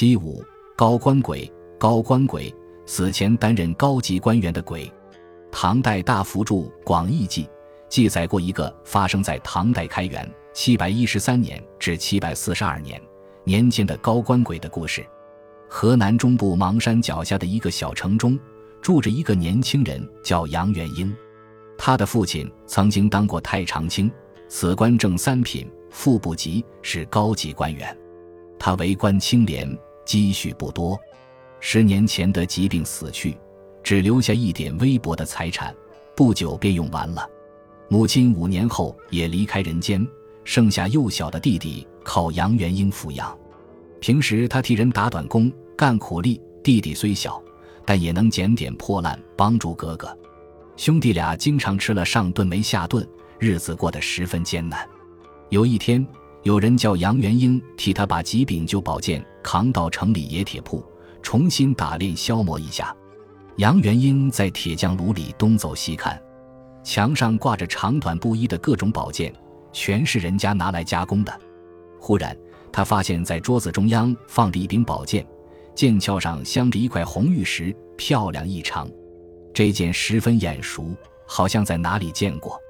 七五高官鬼，高官鬼，死前担任高级官员的鬼。唐代大福著《广义记》记载过一个发生在唐代开元七百一十三年至七百四十二年年间的高官鬼的故事。河南中部邙山脚下的一个小城中，住着一个年轻人，叫杨元英。他的父亲曾经当过太常卿，此官正三品，副部级，是高级官员。他为官清廉，积蓄不多，十年前得疾病死去，只留下一点微薄的财产，不久便用完了。母亲五年后也离开人间，剩下幼小的弟弟靠杨元英抚养。平时他替人打短工，干苦力。弟弟虽小，但也能捡点破烂帮助哥哥。兄弟俩经常吃了上顿没下顿，日子过得十分艰难。有一天，有人叫杨元英替他把几柄旧宝剑扛到城里冶铁铺，重新打炼消磨一下。杨元英在铁匠炉里东走西看，墙上挂着长短不一的各种宝剑，全是人家拿来加工的。忽然，他发现，在桌子中央放着一柄宝剑，剑鞘上镶着一块红玉石，漂亮异常。这剑十分眼熟，好像在哪里见过。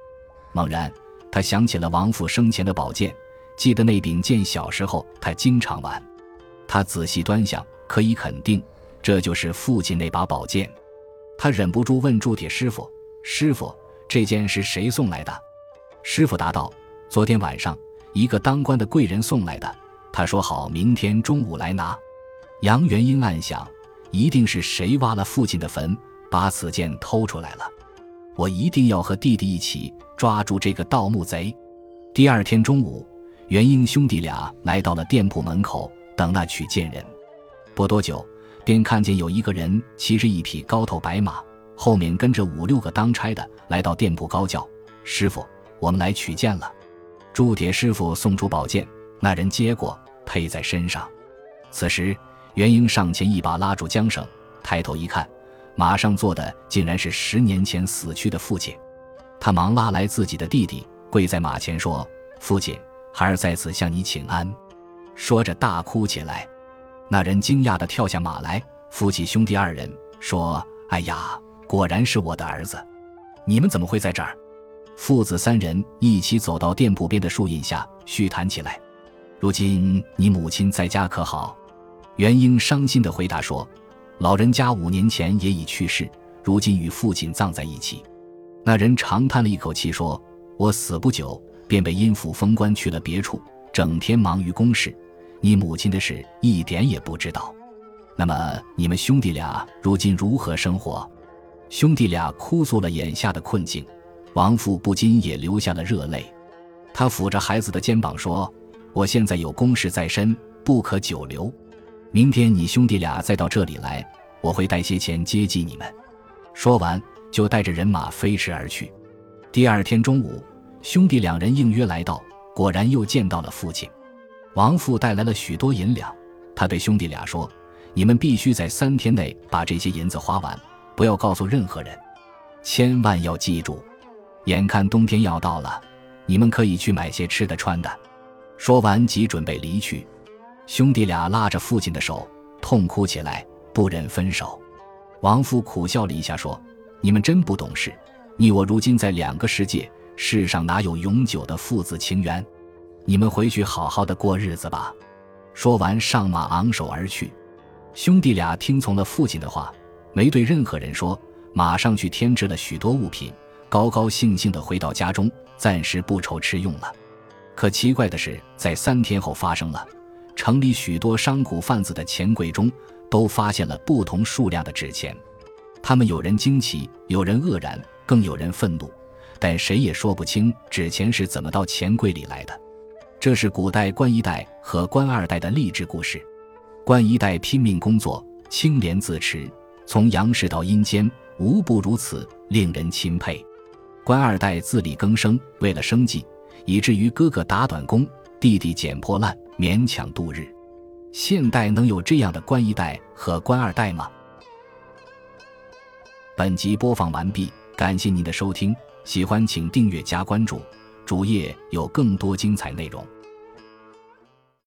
猛然，他想起了王父生前的宝剑，记得那柄剑小时候他经常玩。他仔细端详，可以肯定，这就是父亲那把宝剑。他忍不住问铸铁师傅：“师傅，这剑是谁送来的？”师傅答道：“昨天晚上，一个当官的贵人送来的。他说好明天中午来拿。”杨元英暗想：一定是谁挖了父亲的坟。把此剑偷出来了，我一定要和弟弟一起抓住这个盗墓贼。第二天中午，元英兄弟俩来到了店铺门口等那取剑人。不多久，便看见有一个人骑着一匹高头白马，后面跟着五六个当差的，来到店铺高叫：“师傅，我们来取剑了。”铸铁师傅送出宝剑，那人接过，佩在身上。此时，元英上前一把拉住缰绳，抬头一看。马上坐的竟然是十年前死去的父亲，他忙拉来自己的弟弟，跪在马前说：“父亲，孩儿在此向你请安。”说着大哭起来。那人惊讶地跳下马来，扶起兄弟二人，说：“哎呀，果然是我的儿子！你们怎么会在这儿？”父子三人一起走到店铺边的树荫下，叙谈起来。如今你母亲在家可好？元英伤心地回答说。老人家五年前也已去世，如今与父亲葬在一起。那人长叹了一口气说：“我死不久，便被阴府封官去了别处，整天忙于公事，你母亲的事一点也不知道。那么你们兄弟俩如今如何生活？”兄弟俩哭诉了眼下的困境，王父不禁也流下了热泪。他抚着孩子的肩膀说：“我现在有公事在身，不可久留。”明天你兄弟俩再到这里来，我会带些钱接济你们。说完，就带着人马飞驰而去。第二天中午，兄弟两人应约来到，果然又见到了父亲。王父带来了许多银两，他对兄弟俩说：“你们必须在三天内把这些银子花完，不要告诉任何人，千万要记住。眼看冬天要到了，你们可以去买些吃的穿的。”说完，即准备离去。兄弟俩拉着父亲的手，痛哭起来，不忍分手。王父苦笑了一下，说：“你们真不懂事。你我如今在两个世界，世上哪有永久的父子情缘？你们回去好好的过日子吧。”说完，上马昂首而去。兄弟俩听从了父亲的话，没对任何人说，马上去添置了许多物品，高高兴兴地回到家中，暂时不愁吃用了。可奇怪的是，在三天后发生了。城里许多商贾贩子的钱柜中，都发现了不同数量的纸钱。他们有人惊奇，有人愕然，更有人愤怒，但谁也说不清纸钱是怎么到钱柜里来的。这是古代官一代和官二代的励志故事。官一代拼命工作，清廉自持，从阳世到阴间，无不如此，令人钦佩。官二代自力更生，为了生计，以至于哥哥打短工，弟弟捡破烂。勉强度日，现代能有这样的官一代和官二代吗？本集播放完毕，感谢您的收听，喜欢请订阅加关注，主页有更多精彩内容。